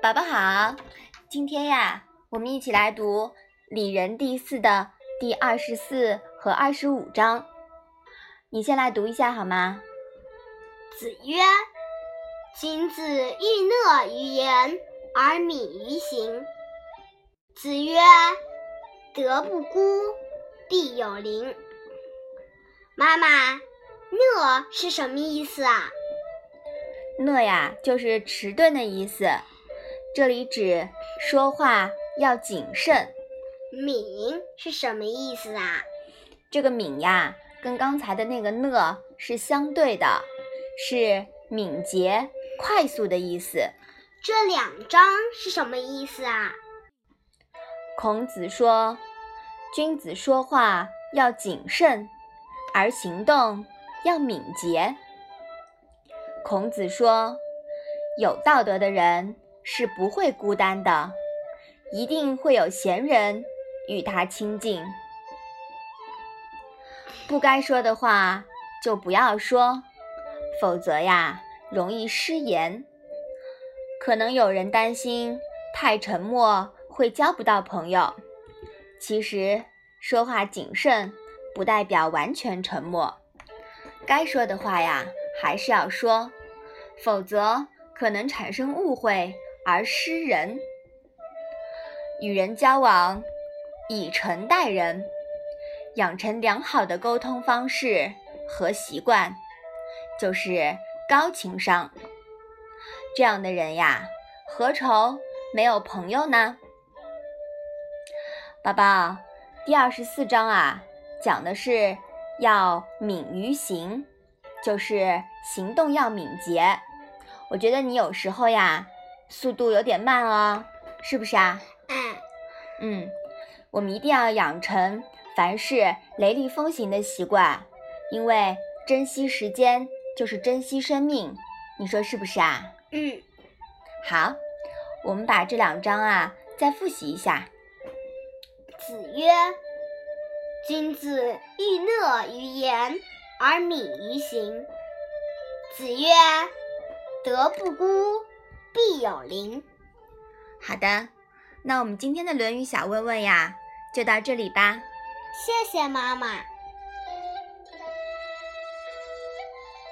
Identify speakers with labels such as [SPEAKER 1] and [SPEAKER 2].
[SPEAKER 1] 宝宝好，今天呀，我们一起来读《礼仁》第四的第二十四和二十五章。你先来读一下好吗？
[SPEAKER 2] 子曰：“君子欲讷于言而敏于行。”子曰：“德不孤，必有邻。”妈妈，讷是什么意思啊？
[SPEAKER 1] 讷呀，就是迟钝的意思。这里指说话要谨慎。
[SPEAKER 2] 敏是什么意思啊？
[SPEAKER 1] 这个敏呀，跟刚才的那个讷是相对的，是敏捷、快速的意思。
[SPEAKER 2] 这两章是什么意思啊？
[SPEAKER 1] 孔子说，君子说话要谨慎，而行动要敏捷。孔子说，有道德的人。是不会孤单的，一定会有贤人与他亲近。不该说的话就不要说，否则呀，容易失言。可能有人担心太沉默会交不到朋友，其实说话谨慎不代表完全沉默，该说的话呀还是要说，否则可能产生误会。而失人，与人交往，以诚待人，养成良好的沟通方式和习惯，就是高情商。这样的人呀，何愁没有朋友呢？宝宝，第二十四章啊，讲的是要敏于行，就是行动要敏捷。我觉得你有时候呀。速度有点慢哦，是不是啊？
[SPEAKER 2] 嗯
[SPEAKER 1] 嗯，我们一定要养成凡事雷厉风行的习惯，因为珍惜时间就是珍惜生命，你说是不是啊？
[SPEAKER 2] 嗯，
[SPEAKER 1] 好，我们把这两章啊再复习一下。
[SPEAKER 2] 子曰：“君子欲讷于言而敏于行。”子曰：“德不孤。”必有灵。
[SPEAKER 1] 好的，那我们今天的《论语》小问问呀，就到这里吧。
[SPEAKER 2] 谢谢妈妈。